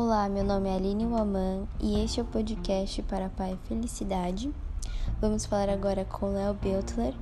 Olá, meu nome é Aline Waman e este é o podcast para Pai Felicidade. Vamos falar agora com Léo Beltler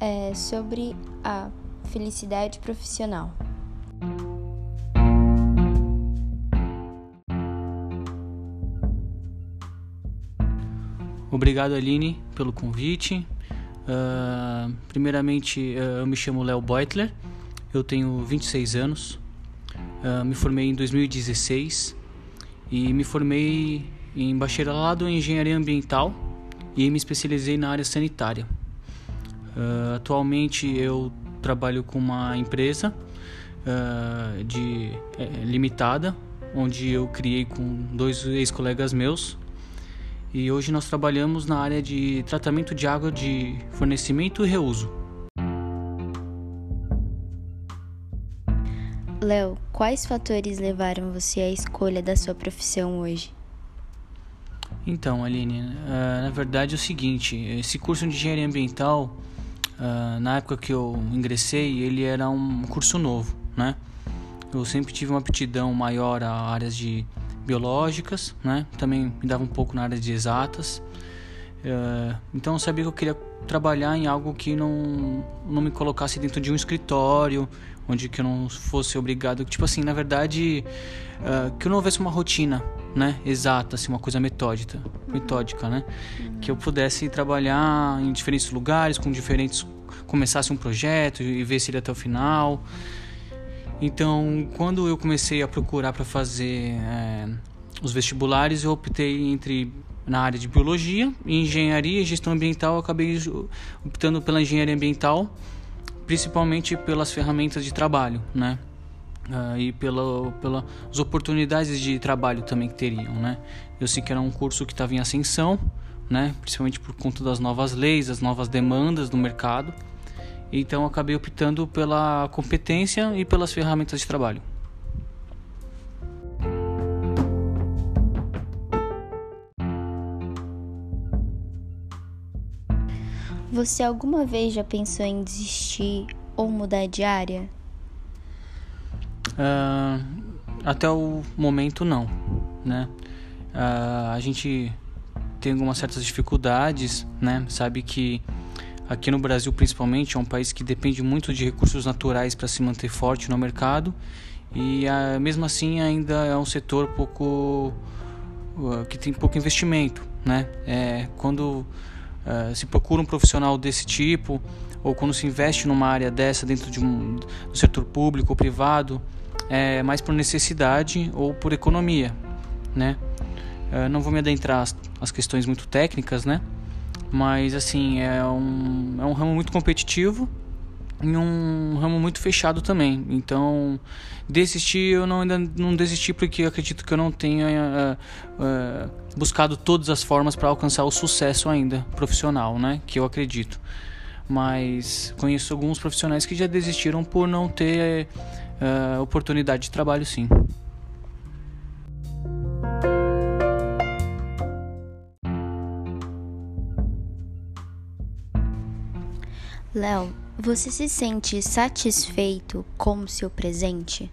é, sobre a felicidade profissional. Obrigado, Aline, pelo convite. Uh, primeiramente, uh, eu me chamo Léo Beutler, eu tenho 26 anos, uh, me formei em 2016 e me formei em bacharelado em engenharia ambiental e me especializei na área sanitária. Uh, atualmente eu trabalho com uma empresa uh, de é, limitada, onde eu criei com dois ex-colegas meus. E hoje nós trabalhamos na área de tratamento de água de fornecimento e reuso. Léo, quais fatores levaram você à escolha da sua profissão hoje? Então, Aline, uh, na verdade é o seguinte: esse curso de engenharia ambiental, uh, na época que eu ingressei, ele era um curso novo, né? Eu sempre tive uma aptidão maior a áreas de biológicas, né? Também me dava um pouco na área de exatas. Uh, então eu sabia que eu queria trabalhar em algo que não, não me colocasse dentro de um escritório onde que eu não fosse obrigado, tipo assim, na verdade, uh, que eu não houvesse uma rotina, né, exata, assim, uma coisa metódica, metódica, né, que eu pudesse trabalhar em diferentes lugares, com diferentes, começasse um projeto e ver se ele até o final. Então, quando eu comecei a procurar para fazer é, os vestibulares, eu optei entre na área de biologia, engenharia e gestão ambiental, eu acabei optando pela engenharia ambiental principalmente pelas ferramentas de trabalho, né? Uh, e pela, pelas oportunidades de trabalho também que teriam, né? Eu sei que era um curso que estava em ascensão, né? Principalmente por conta das novas leis, as novas demandas do mercado. Então acabei optando pela competência e pelas ferramentas de trabalho. Você alguma vez já pensou em desistir ou mudar de área? Uh, até o momento não, né? Uh, a gente tem algumas certas dificuldades, né? Sabe que aqui no Brasil principalmente é um país que depende muito de recursos naturais para se manter forte no mercado e uh, mesmo assim ainda é um setor pouco que tem pouco investimento, né? É, quando uh, se procura um profissional desse tipo ou quando se investe numa área dessa dentro de um do setor público ou privado é mais por necessidade ou por economia, né? Uh, não vou me adentrar as, as questões muito técnicas, né? Mas assim é um, é um ramo muito competitivo em um ramo muito fechado também. Então, desistir eu não, ainda não desisti porque acredito que eu não tenha uh, uh, buscado todas as formas para alcançar o sucesso ainda profissional, né? Que eu acredito. Mas conheço alguns profissionais que já desistiram por não ter uh, oportunidade de trabalho, sim. Léo, você se sente satisfeito com o seu presente?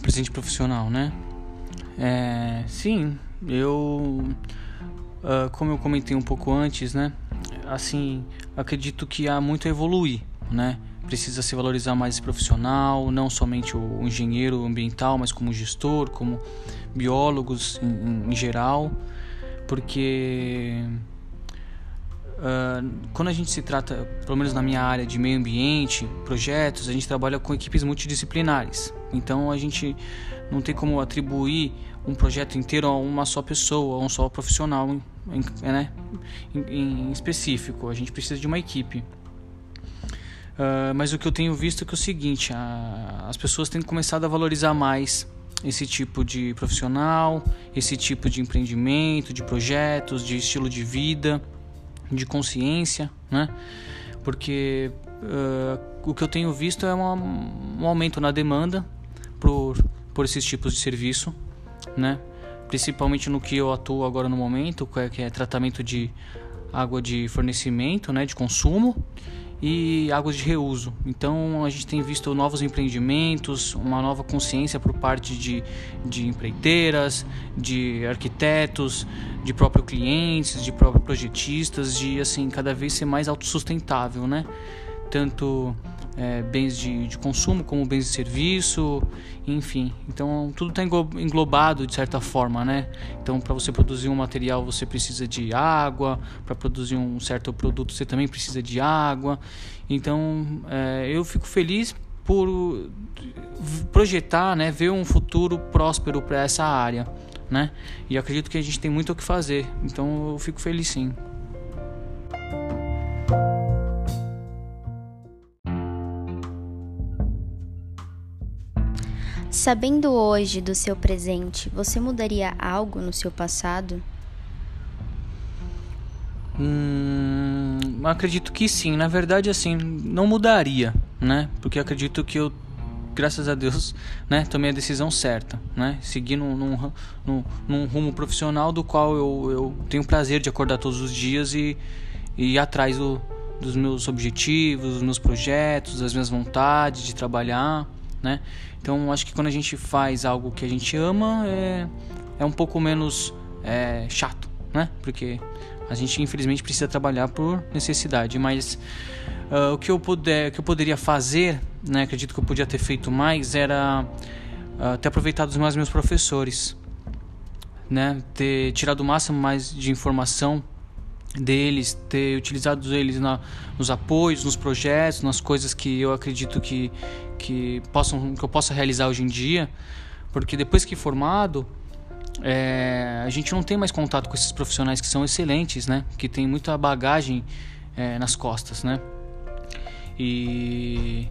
Presente profissional, né? É, sim, eu, uh, como eu comentei um pouco antes, né? Assim, acredito que há muito a evoluir, né? Precisa se valorizar mais esse profissional, não somente o engenheiro ambiental, mas como gestor, como biólogos em, em geral, porque Uh, quando a gente se trata, pelo menos na minha área de meio ambiente, projetos, a gente trabalha com equipes multidisciplinares. Então a gente não tem como atribuir um projeto inteiro a uma só pessoa, a um só profissional em, né, em, em específico. A gente precisa de uma equipe. Uh, mas o que eu tenho visto é que é o seguinte: a, as pessoas têm começado a valorizar mais esse tipo de profissional, esse tipo de empreendimento, de projetos, de estilo de vida de consciência, né? Porque uh, o que eu tenho visto é uma, um aumento na demanda por, por esses tipos de serviço, né? Principalmente no que eu atuo agora no momento, que é, que é tratamento de água de fornecimento, né? De consumo e águas de reuso. Então a gente tem visto novos empreendimentos, uma nova consciência por parte de, de empreiteiras, de arquitetos, de próprios clientes, de próprios projetistas, de assim cada vez ser mais autossustentável, né? Tanto é, bens de, de, consumo como bens de serviço, enfim. Então tudo está englobado de certa forma, né? Então para você produzir um material você precisa de água, para produzir um certo produto você também precisa de água. Então é, eu fico feliz por projetar, né, ver um futuro próspero para essa área, né? E acredito que a gente tem muito o que fazer. Então eu fico feliz sim. Sabendo hoje do seu presente, você mudaria algo no seu passado? Hum, acredito que sim. Na verdade, assim, não mudaria, né? Porque acredito que eu, graças a Deus, né, tomei a decisão certa, né? Seguir num, num, num, num rumo profissional do qual eu, eu tenho prazer de acordar todos os dias e, e ir atrás do, dos meus objetivos, dos meus projetos, das minhas vontades de trabalhar né? Então acho que quando a gente faz algo que a gente ama é, é um pouco menos é, chato, né? Porque a gente infelizmente precisa trabalhar por necessidade, mas uh, o que eu puder, o que eu poderia fazer, né? Acredito que eu podia ter feito mais era uh, ter aproveitado meus, meus professores, né? Ter tirado o máximo mais de informação deles, ter utilizado eles na, nos apoios, nos projetos, nas coisas que eu acredito que, que, possam, que eu possa realizar hoje em dia, porque depois que formado, é, a gente não tem mais contato com esses profissionais que são excelentes, né? Que tem muita bagagem é, nas costas, né? E,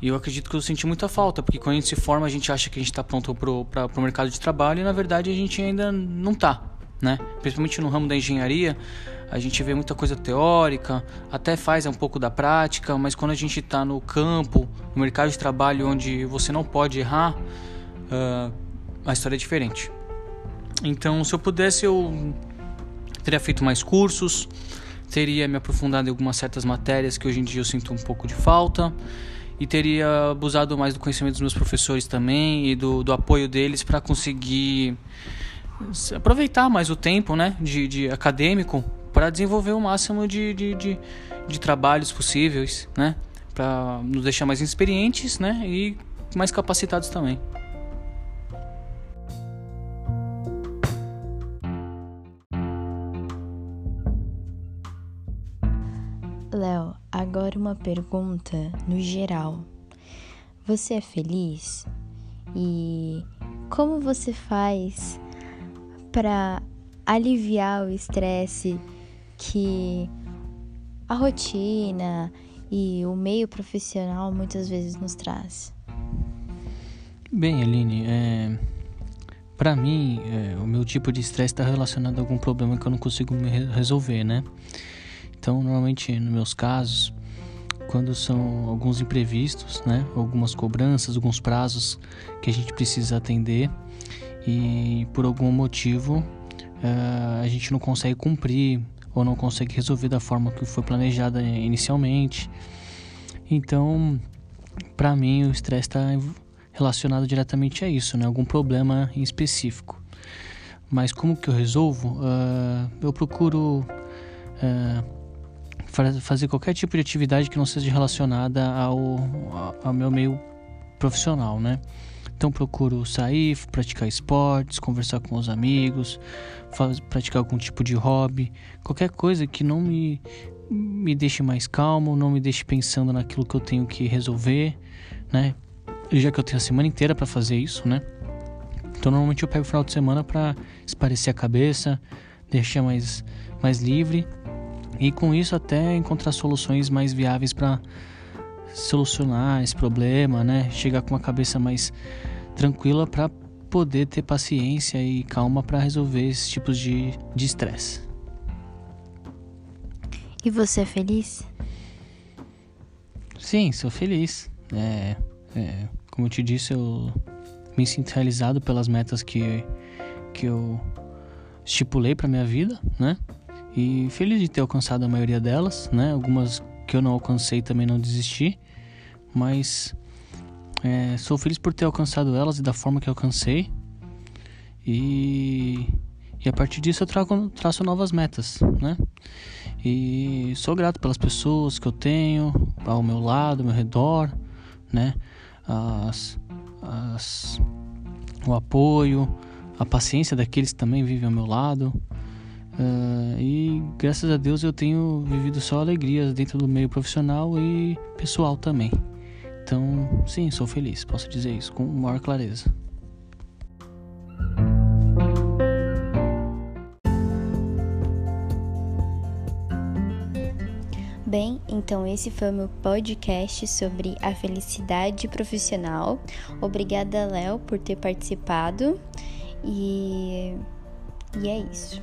e, eu acredito que eu senti muita falta, porque quando a gente se forma, a gente acha que a gente está pronto para o mercado de trabalho e na verdade a gente ainda não está, né? Principalmente no ramo da engenharia, a gente vê muita coisa teórica, até faz um pouco da prática, mas quando a gente está no campo, no mercado de trabalho onde você não pode errar, uh, a história é diferente. Então, se eu pudesse, eu teria feito mais cursos, teria me aprofundado em algumas certas matérias que hoje em dia eu sinto um pouco de falta e teria abusado mais do conhecimento dos meus professores também e do, do apoio deles para conseguir aproveitar mais o tempo né, de, de acadêmico para desenvolver o máximo de, de, de, de trabalhos possíveis, né? Para nos deixar mais experientes, né? E mais capacitados também. Léo, agora uma pergunta no geral. Você é feliz? E como você faz para aliviar o estresse que a rotina e o meio profissional muitas vezes nos traz? Bem, Aline, é, para mim, é, o meu tipo de estresse está relacionado a algum problema que eu não consigo resolver, né? Então, normalmente, nos meus casos, quando são alguns imprevistos, né? Algumas cobranças, alguns prazos que a gente precisa atender e por algum motivo uh, a gente não consegue cumprir ou não consegue resolver da forma que foi planejada inicialmente. Então, para mim, o estresse está relacionado diretamente a isso, né? Algum problema em específico. Mas como que eu resolvo? Uh, eu procuro uh, fazer qualquer tipo de atividade que não seja relacionada ao, ao meu meio profissional, né? Então procuro sair, praticar esportes, conversar com os amigos, faz, praticar algum tipo de hobby, qualquer coisa que não me me deixe mais calmo, não me deixe pensando naquilo que eu tenho que resolver, né? Já que eu tenho a semana inteira para fazer isso, né? Então normalmente eu pego o final de semana para esparecer a cabeça, deixar mais mais livre e com isso até encontrar soluções mais viáveis para solucionar esse problema, né? Chegar com uma cabeça mais tranquila para poder ter paciência e calma para resolver esses tipos de estresse. e você é feliz? Sim, sou feliz. É, é, como eu te disse, eu me sinto realizado pelas metas que, que eu estipulei para minha vida, né? E feliz de ter alcançado a maioria delas, né? Algumas que eu não alcancei também não desisti, mas é, sou feliz por ter alcançado elas e da forma que alcancei. E, e a partir disso eu trago, traço novas metas, né? E sou grato pelas pessoas que eu tenho ao meu lado, ao meu redor, né? As, as, o apoio, a paciência daqueles que também vivem ao meu lado. Uh, e graças a Deus eu tenho vivido só alegrias dentro do meio profissional e pessoal também. Então, sim, sou feliz, posso dizer isso com maior clareza. Bem, então esse foi o meu podcast sobre a felicidade profissional. Obrigada, Léo, por ter participado. E, e é isso.